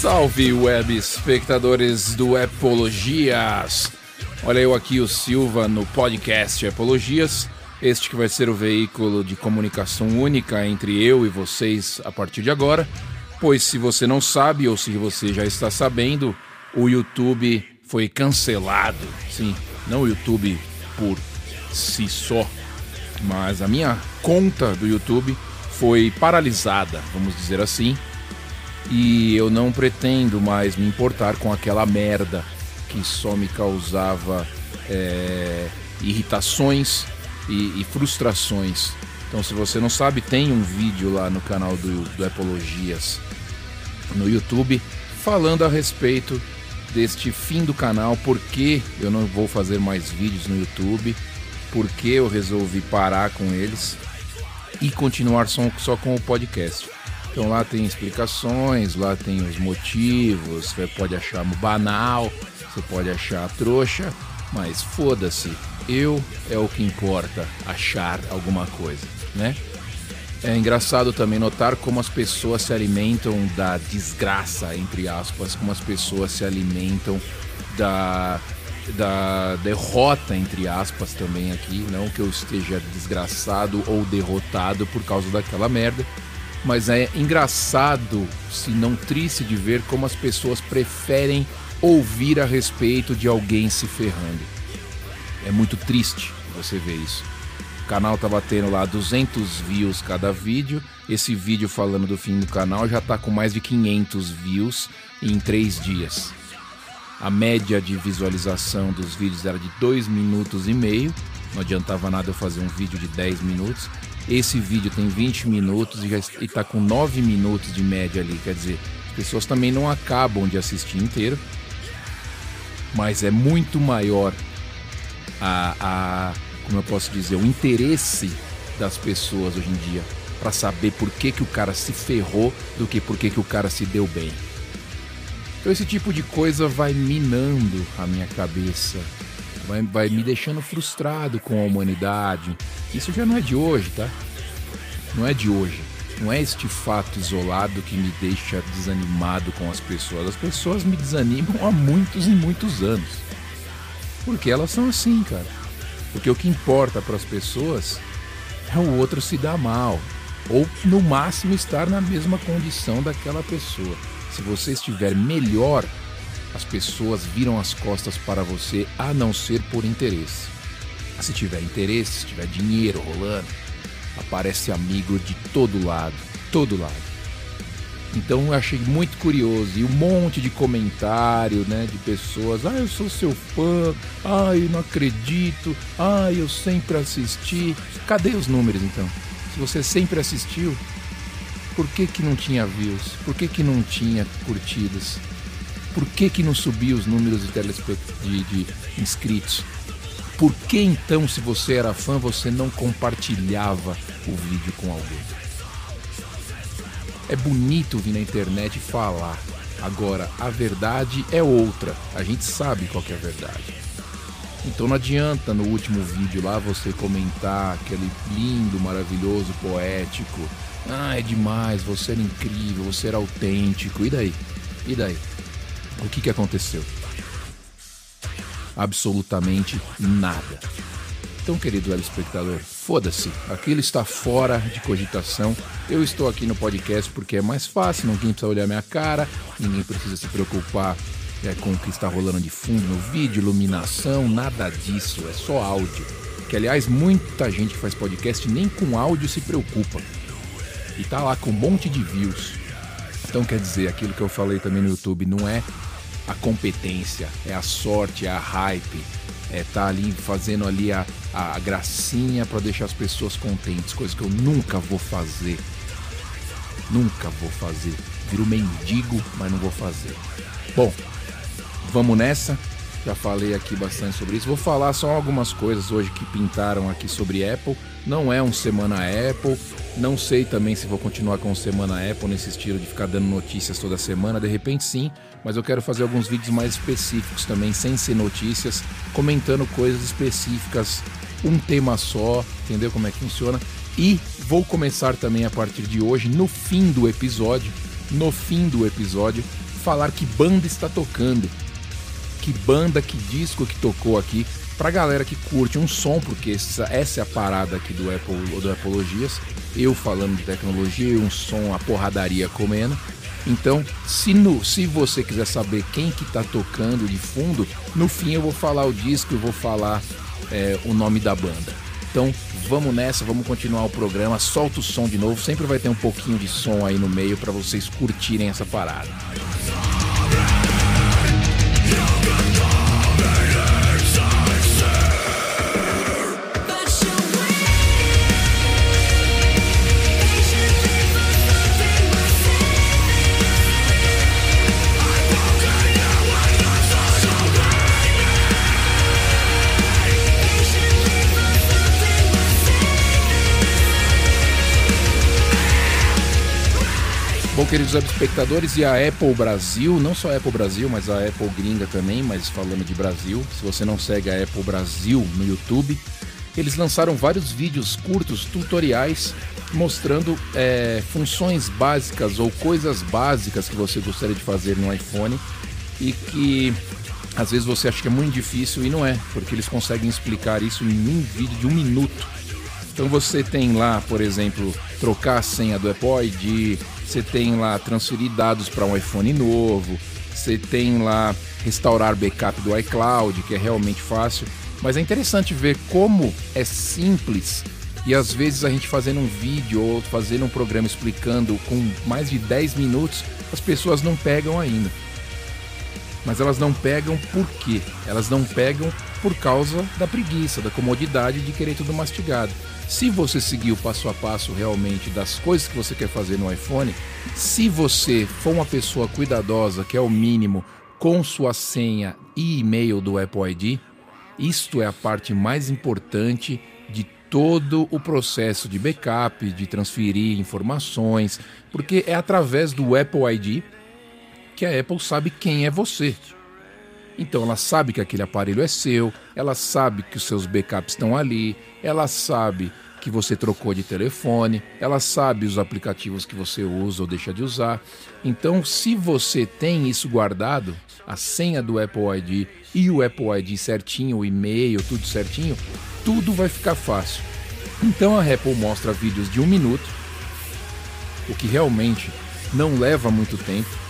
Salve, web espectadores do Epologias! Olha eu aqui, o Silva, no podcast Epologias, este que vai ser o veículo de comunicação única entre eu e vocês a partir de agora, pois se você não sabe ou se você já está sabendo, o YouTube foi cancelado. Sim, não o YouTube por si só, mas a minha conta do YouTube foi paralisada, vamos dizer assim, e eu não pretendo mais me importar com aquela merda que só me causava é, irritações e, e, frustrações. Então, se você não sabe, tem um vídeo lá no canal do, do Epologias no YouTube falando a respeito deste fim do canal, porque eu não vou fazer mais vídeos no YouTube, porque eu resolvi parar com eles e continuar só, só com o podcast. Então lá tem explicações, lá tem os motivos, você pode achar banal, você pode achar trouxa, mas foda-se, eu é o que importa, achar alguma coisa, né? É engraçado também notar como as pessoas se alimentam da desgraça, entre aspas, como as pessoas se alimentam da, da derrota, entre aspas, também aqui. Não que eu esteja desgraçado ou derrotado por causa daquela merda, mas é engraçado, se não triste, de ver como as pessoas preferem ouvir a respeito de alguém se ferrando. É muito triste você ver isso. O canal tá batendo lá 200 views cada vídeo. Esse vídeo falando do fim do canal já tá com mais de 500 views em 3 dias. A média de visualização dos vídeos era de 2 minutos e meio. Não adiantava nada eu fazer um vídeo de 10 minutos. Esse vídeo tem 20 minutos e está com 9 minutos de média ali. Quer dizer, as pessoas também não acabam de assistir inteiro. Mas é muito maior a, a como eu posso dizer, o interesse das pessoas hoje em dia para saber por que, que o cara se ferrou do que por que, que o cara se deu bem. Então esse tipo de coisa vai minando a minha cabeça, vai, vai me deixando frustrado com a humanidade. Isso já não é de hoje, tá? Não é de hoje. Não é este fato isolado que me deixa desanimado com as pessoas. As pessoas me desanimam há muitos e muitos anos. Porque elas são assim, cara. Porque o que importa para as pessoas é o outro se dar mal. Ou, no máximo, estar na mesma condição daquela pessoa. Se você estiver melhor as pessoas viram as costas para você a não ser por interesse. Se tiver interesse, se tiver dinheiro rolando, aparece amigo de todo lado, todo lado. Então eu achei muito curioso e um monte de comentário, né, de pessoas, ah, eu sou seu fã, ah, eu não acredito, ah, eu sempre assisti. Cadê os números então? Se você sempre assistiu, por que que não tinha views? Por que que não tinha curtidas? Por que, que não subiu os números de, de, de inscritos? Por que então, se você era fã, você não compartilhava o vídeo com alguém? É bonito vir na internet falar. Agora, a verdade é outra. A gente sabe qual é a verdade. Então não adianta no último vídeo lá você comentar aquele lindo, maravilhoso, poético. Ah, é demais, você era incrível, você era autêntico. E daí? E daí? O que, que aconteceu? Absolutamente nada. Então, querido espectador, foda-se, aquilo está fora de cogitação. Eu estou aqui no podcast porque é mais fácil, ninguém precisa olhar minha cara, ninguém precisa se preocupar é, com o que está rolando de fundo no vídeo, iluminação, nada disso, é só áudio. Que aliás, muita gente que faz podcast nem com áudio se preocupa. E tá lá com um monte de views. Então quer dizer, aquilo que eu falei também no YouTube não é a competência, é a sorte, é a hype, é tá ali fazendo ali a, a gracinha para deixar as pessoas contentes, coisa que eu nunca vou fazer. Nunca vou fazer. Viro mendigo, mas não vou fazer. Bom, vamos nessa. Já falei aqui bastante sobre isso. Vou falar só algumas coisas hoje que pintaram aqui sobre Apple. Não é um Semana Apple. Não sei também se vou continuar com o Semana Apple nesse estilo de ficar dando notícias toda semana. De repente sim, mas eu quero fazer alguns vídeos mais específicos também, sem ser notícias, comentando coisas específicas, um tema só, entendeu como é que funciona? E vou começar também a partir de hoje, no fim do episódio, no fim do episódio, falar que banda está tocando. Que banda, que disco que tocou aqui. Pra galera que curte um som, porque essa, essa é a parada aqui do Apple do Apologias. Eu falando de tecnologia um som, a porradaria comendo. Então, se, no, se você quiser saber quem que tá tocando de fundo, no fim eu vou falar o disco e vou falar é, o nome da banda. Então, vamos nessa, vamos continuar o programa. Solta o som de novo, sempre vai ter um pouquinho de som aí no meio para vocês curtirem essa parada. Good. Bom, queridos espectadores, e a Apple Brasil, não só a Apple Brasil, mas a Apple gringa também, mas falando de Brasil, se você não segue a Apple Brasil no YouTube, eles lançaram vários vídeos curtos, tutoriais, mostrando é, funções básicas ou coisas básicas que você gostaria de fazer no iPhone e que às vezes você acha que é muito difícil e não é, porque eles conseguem explicar isso em um vídeo de um minuto. Então você tem lá, por exemplo, trocar a senha do ID, você tem lá transferir dados para um iPhone novo, você tem lá restaurar backup do iCloud, que é realmente fácil. Mas é interessante ver como é simples e às vezes a gente fazendo um vídeo ou fazendo um programa explicando com mais de 10 minutos, as pessoas não pegam ainda. Mas elas não pegam por quê? Elas não pegam por causa da preguiça, da comodidade de querer tudo mastigado. Se você seguir o passo a passo realmente das coisas que você quer fazer no iPhone, se você for uma pessoa cuidadosa, que é o mínimo, com sua senha e e-mail do Apple ID, isto é a parte mais importante de todo o processo de backup, de transferir informações, porque é através do Apple ID que a Apple sabe quem é você. Então ela sabe que aquele aparelho é seu, ela sabe que os seus backups estão ali, ela sabe que você trocou de telefone, ela sabe os aplicativos que você usa ou deixa de usar. Então, se você tem isso guardado, a senha do Apple ID e o Apple ID certinho, o e-mail, tudo certinho, tudo vai ficar fácil. Então a Apple mostra vídeos de um minuto, o que realmente não leva muito tempo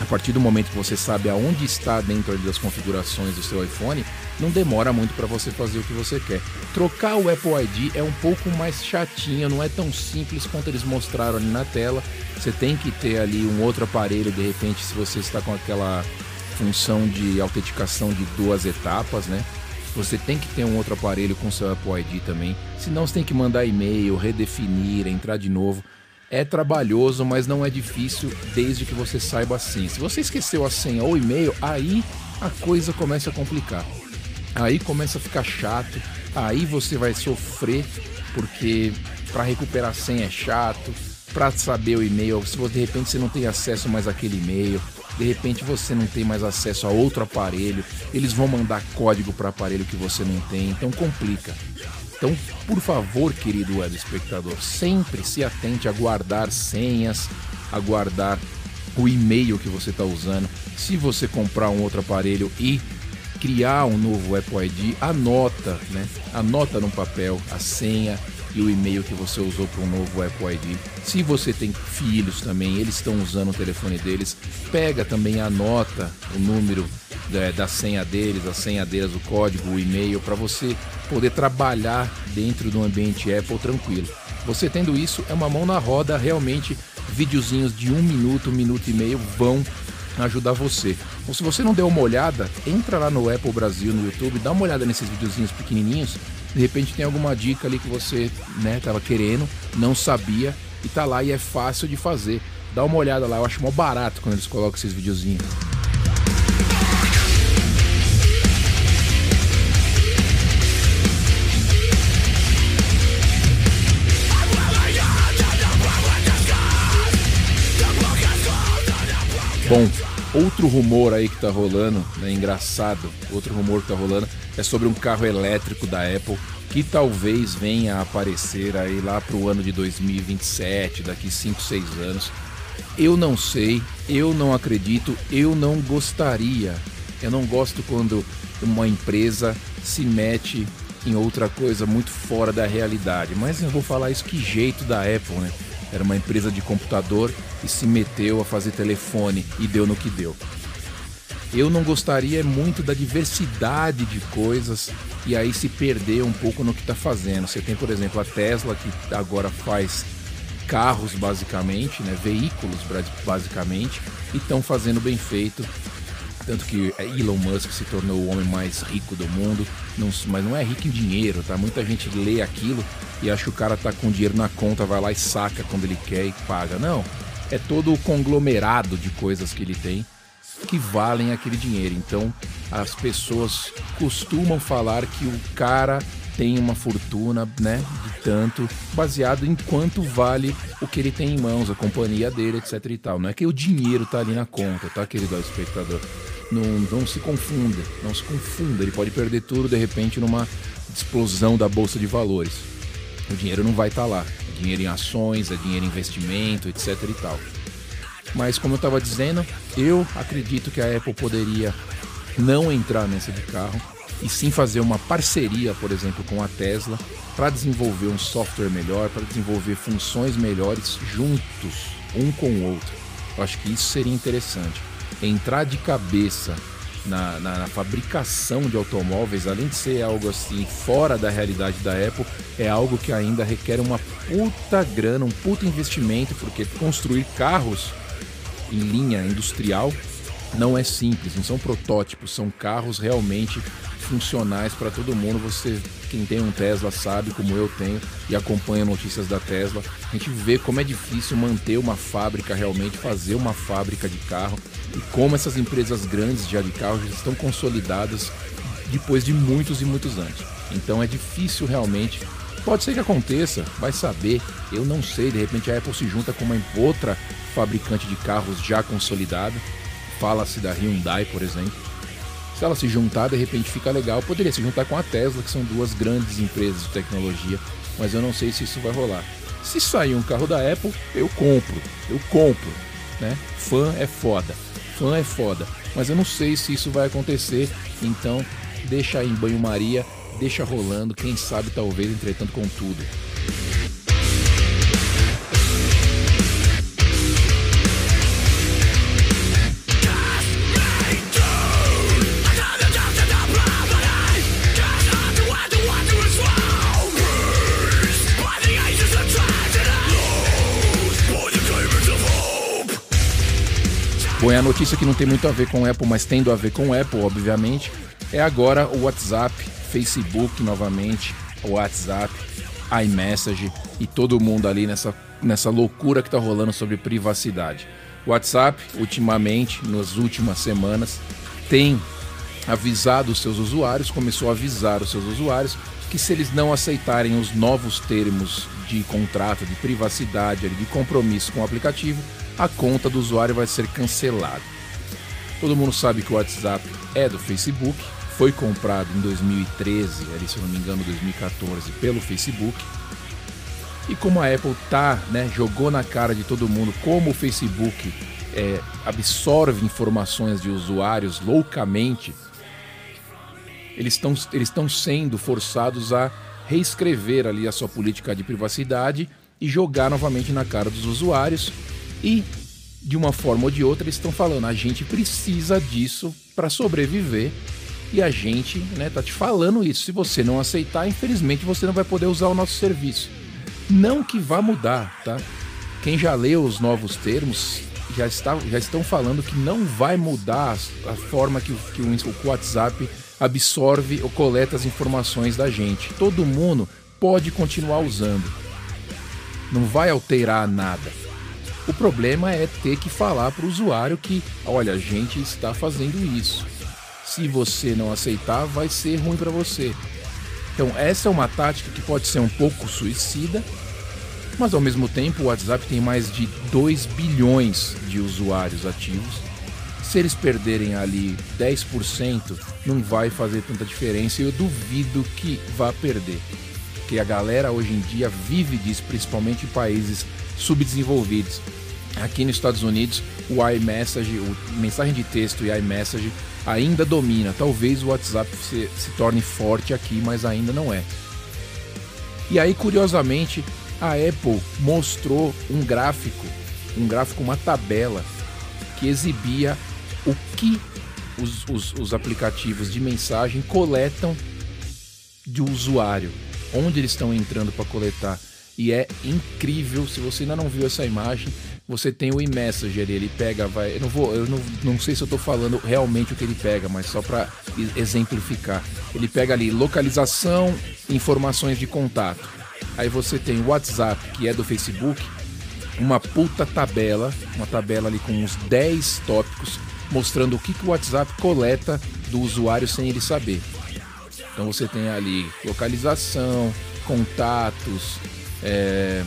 a partir do momento que você sabe aonde está dentro das configurações do seu iPhone, não demora muito para você fazer o que você quer. Trocar o Apple ID é um pouco mais chatinho, não é tão simples quanto eles mostraram ali na tela. Você tem que ter ali um outro aparelho, de repente, se você está com aquela função de autenticação de duas etapas, né? Você tem que ter um outro aparelho com seu Apple ID também. Senão você tem que mandar e-mail, redefinir, entrar de novo. É trabalhoso, mas não é difícil desde que você saiba a senha. Se você esqueceu a senha ou e-mail, aí a coisa começa a complicar. Aí começa a ficar chato, aí você vai sofrer porque para recuperar a senha é chato, para saber o e-mail, se de repente você não tem acesso mais àquele e-mail, de repente você não tem mais acesso a outro aparelho, eles vão mandar código para aparelho que você não tem, então complica. Então, por favor, querido web espectador, sempre se atente a guardar senhas, a guardar o e-mail que você está usando. Se você comprar um outro aparelho e criar um novo Apple ID, anota, né? Anota no papel a senha e o e-mail que você usou para um novo Apple ID. Se você tem filhos também, eles estão usando o telefone deles, pega também, anota o número da, da senha deles, a senha deles, o código, o e-mail, para você poder trabalhar dentro do ambiente Apple tranquilo. Você tendo isso, é uma mão na roda, realmente, videozinhos de um minuto, um minuto e meio vão ajudar você. Ou se você não deu uma olhada, entra lá no Apple Brasil, no YouTube, dá uma olhada nesses videozinhos pequenininhos. De repente tem alguma dica ali que você né, tava querendo, não sabia e tá lá e é fácil de fazer. Dá uma olhada lá, eu acho mó barato quando eles colocam esses videozinhos. Bom, outro rumor aí que tá rolando, né, engraçado, outro rumor que tá rolando é sobre um carro elétrico da Apple que talvez venha a aparecer aí lá pro ano de 2027, daqui 5, 6 anos. Eu não sei, eu não acredito, eu não gostaria. Eu não gosto quando uma empresa se mete em outra coisa muito fora da realidade. Mas eu vou falar isso que jeito da Apple, né? Era uma empresa de computador e se meteu a fazer telefone e deu no que deu. Eu não gostaria muito da diversidade de coisas e aí se perder um pouco no que está fazendo. Você tem, por exemplo, a Tesla que agora faz carros basicamente, né, veículos basicamente, e estão fazendo bem feito. Tanto que Elon Musk se tornou o homem mais rico do mundo, não, mas não é rico em dinheiro, tá? Muita gente lê aquilo e acha que o cara tá com dinheiro na conta, vai lá e saca quando ele quer e paga. Não, é todo o conglomerado de coisas que ele tem que valem aquele dinheiro. Então, as pessoas costumam falar que o cara tem uma fortuna, né, de tanto, baseado em quanto vale o que ele tem em mãos, a companhia dele, etc e tal. Não é que o dinheiro tá ali na conta, tá, querido espectador? Não, não se confunda, não se confunda. Ele pode perder tudo de repente numa explosão da bolsa de valores. O dinheiro não vai estar tá lá. É dinheiro em ações, é dinheiro em investimento, etc e tal. Mas como eu estava dizendo, eu acredito que a Apple poderia não entrar nessa de carro e sim fazer uma parceria, por exemplo, com a Tesla para desenvolver um software melhor, para desenvolver funções melhores juntos, um com o outro. Eu acho que isso seria interessante. Entrar de cabeça na, na, na, fabricação de automóveis, além de ser algo assim fora da realidade da Apple, é algo que ainda requer uma puta grana, um puta investimento, porque construir carros em linha industrial não é simples, não são protótipos, são carros realmente funcionais para todo mundo. Você, quem tem um Tesla, sabe como eu tenho e acompanha notícias da Tesla. A gente vê como é difícil manter uma fábrica realmente, fazer uma fábrica de carro e como essas empresas grandes já de carro já estão consolidadas depois de muitos e muitos anos. Então é difícil realmente Pode ser que aconteça, vai saber. Eu não sei, de repente a Apple se junta com uma outra fabricante de carros já consolidada. Fala-se da Hyundai, por exemplo. Se ela se juntar, de repente fica legal. Poderia se juntar com a Tesla, que são duas grandes empresas de tecnologia, mas eu não sei se isso vai rolar. Se sair um carro da Apple, eu compro. Eu compro, né? Fã é foda. Fã é foda. Mas eu não sei se isso vai acontecer, então deixa aí em banho-maria deixa rolando, quem sabe talvez entretanto com tudo. É a notícia que não tem muito a ver com Apple, mas tendo a ver com Apple, obviamente, é agora o WhatsApp Facebook novamente, WhatsApp, iMessage e todo mundo ali nessa, nessa loucura que está rolando sobre privacidade. O WhatsApp, ultimamente, nas últimas semanas, tem avisado os seus usuários, começou a avisar os seus usuários que se eles não aceitarem os novos termos de contrato, de privacidade, de compromisso com o aplicativo, a conta do usuário vai ser cancelada. Todo mundo sabe que o WhatsApp é do Facebook, foi comprado em 2013, ali, se eu não me engano, 2014, pelo Facebook. E como a Apple tá, né, jogou na cara de todo mundo como o Facebook é, absorve informações de usuários loucamente, eles estão eles sendo forçados a reescrever ali a sua política de privacidade e jogar novamente na cara dos usuários. E, de uma forma ou de outra, eles estão falando: a gente precisa disso para sobreviver e a gente, né, tá te falando isso. Se você não aceitar, infelizmente você não vai poder usar o nosso serviço. Não que vá mudar, tá? Quem já leu os novos termos já, está, já estão falando que não vai mudar a forma que, que o, o WhatsApp absorve ou coleta as informações da gente. Todo mundo pode continuar usando. Não vai alterar nada. O problema é ter que falar para o usuário que, olha, a gente está fazendo isso se você não aceitar, vai ser ruim para você. Então, essa é uma tática que pode ser um pouco suicida, mas ao mesmo tempo o WhatsApp tem mais de 2 bilhões de usuários ativos. Se eles perderem ali 10%, não vai fazer tanta diferença e eu duvido que vá perder. Porque a galera hoje em dia vive disso, principalmente em países subdesenvolvidos. Aqui nos Estados Unidos, o iMessage, o mensagem de texto e iMessage ainda domina. Talvez o WhatsApp se, se torne forte aqui, mas ainda não é. E aí, curiosamente, a Apple mostrou um gráfico, um gráfico, uma tabela que exibia o que os, os, os aplicativos de mensagem coletam do usuário, onde eles estão entrando para coletar. E é incrível, se você ainda não viu essa imagem, você tem o e-messenger, ele pega, vai, eu não vou, eu não, não sei se eu estou falando realmente o que ele pega, mas só para exemplificar. Ele pega ali localização, informações de contato. Aí você tem o WhatsApp, que é do Facebook, uma puta tabela, uma tabela ali com uns 10 tópicos mostrando o que, que o WhatsApp coleta do usuário sem ele saber. Então você tem ali localização, contatos, é,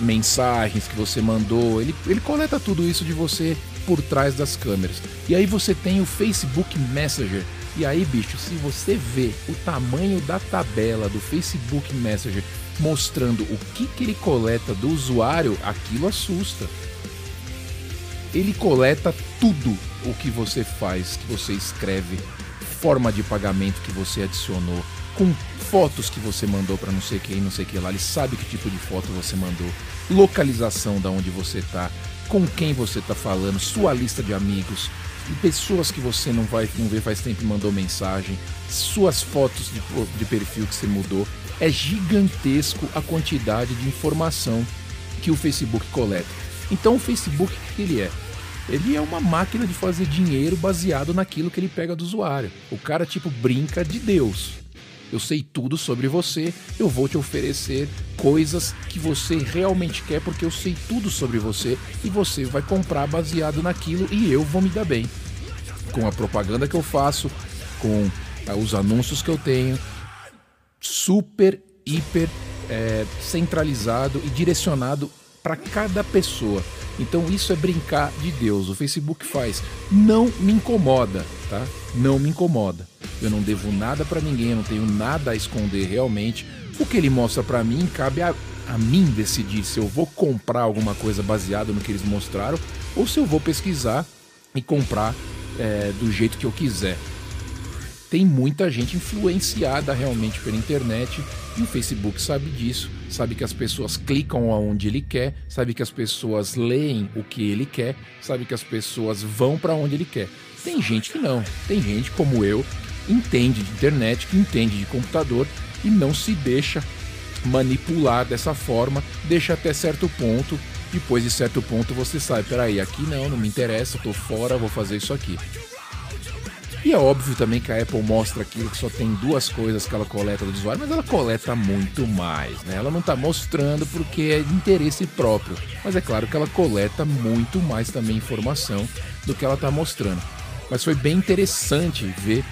mensagens que você mandou, ele, ele coleta tudo isso de você por trás das câmeras. E aí você tem o Facebook Messenger. E aí, bicho, se você vê o tamanho da tabela do Facebook Messenger mostrando o que, que ele coleta do usuário, aquilo assusta. Ele coleta tudo o que você faz, que você escreve, forma de pagamento que você adicionou, com fotos que você mandou para não sei quem, não sei que lá. Ele sabe que tipo de foto você mandou, localização da onde você tá, com quem você tá falando, sua lista de amigos, pessoas que você não vai não vê faz tempo e mandou mensagem, suas fotos de, de perfil que você mudou. É gigantesco a quantidade de informação que o Facebook coleta. Então o Facebook o que ele é? Ele é uma máquina de fazer dinheiro baseado naquilo que ele pega do usuário. O cara tipo brinca de Deus. Eu sei tudo sobre você, eu vou te oferecer coisas que você realmente quer porque eu sei tudo sobre você e você vai comprar baseado naquilo e eu vou me dar bem. Com a propaganda que eu faço, com ah, os anúncios que eu tenho, super, hiper é, centralizado e direcionado para cada pessoa. Então isso é brincar de Deus. O Facebook faz. Não me incomoda, tá? Não me incomoda. Eu não devo nada para ninguém, eu não tenho nada a esconder realmente. O que ele mostra para mim cabe a, a mim decidir se eu vou comprar alguma coisa baseada no que eles mostraram ou se eu vou pesquisar e comprar é, do jeito que eu quiser tem muita gente influenciada realmente pela internet e o Facebook sabe disso, sabe que as pessoas clicam aonde ele quer, sabe que as pessoas leem o que ele quer, sabe que as pessoas vão para onde ele quer. Tem gente que não, tem gente como eu, entende de internet, que entende de computador e não se deixa manipular dessa forma, deixa até certo ponto. Depois de certo ponto você sabe, peraí, aqui não, não me interessa, tô fora, vou fazer isso aqui. E é óbvio também que a Apple mostra aquilo que só tem duas coisas que ela coleta do usuário, mas ela coleta muito mais, né? Ela não está mostrando porque é de interesse próprio, mas é claro que ela coleta muito mais também informação do que ela está mostrando. Mas foi bem interessante ver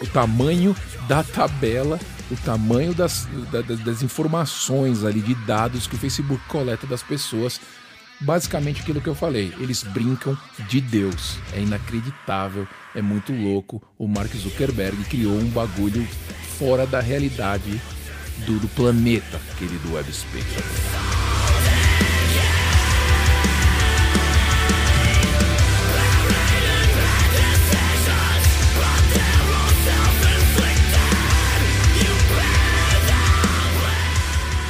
o tamanho da tabela, o tamanho das, das, das informações ali de dados que o Facebook coleta das pessoas basicamente aquilo que eu falei. Eles brincam de Deus. É inacreditável, é muito louco. O Mark Zuckerberg criou um bagulho fora da realidade do, do planeta, querido Web Space.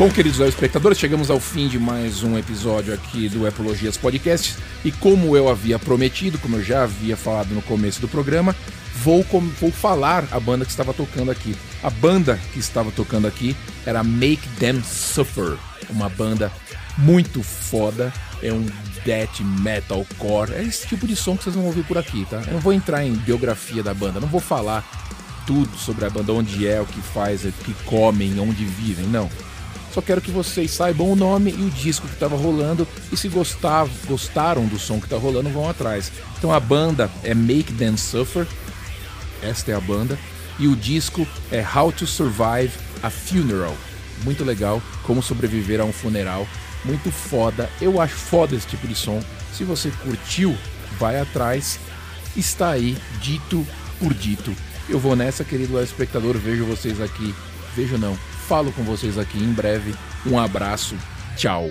Bom, queridos espectadores, chegamos ao fim de mais um episódio aqui do Epologias Podcast. E como eu havia prometido, como eu já havia falado no começo do programa, vou, vou falar a banda que estava tocando aqui. A banda que estava tocando aqui era Make Them Suffer, uma banda muito foda, é um death metal core, é esse tipo de som que vocês vão ouvir por aqui, tá? Eu não vou entrar em biografia da banda, não vou falar tudo sobre a banda, onde é, o que faz, o que comem, onde vivem, não. Só quero que vocês saibam o nome e o disco que estava rolando e se gostavam, gostaram do som que está rolando, vão atrás. Então a banda é Make Them Suffer, esta é a banda, e o disco é How to Survive a Funeral. Muito legal, como sobreviver a um funeral. Muito foda, eu acho foda esse tipo de som. Se você curtiu, vai atrás. Está aí, dito por dito. Eu vou nessa, querido espectador, vejo vocês aqui. Vejo não, falo com vocês aqui em breve. Um abraço, tchau.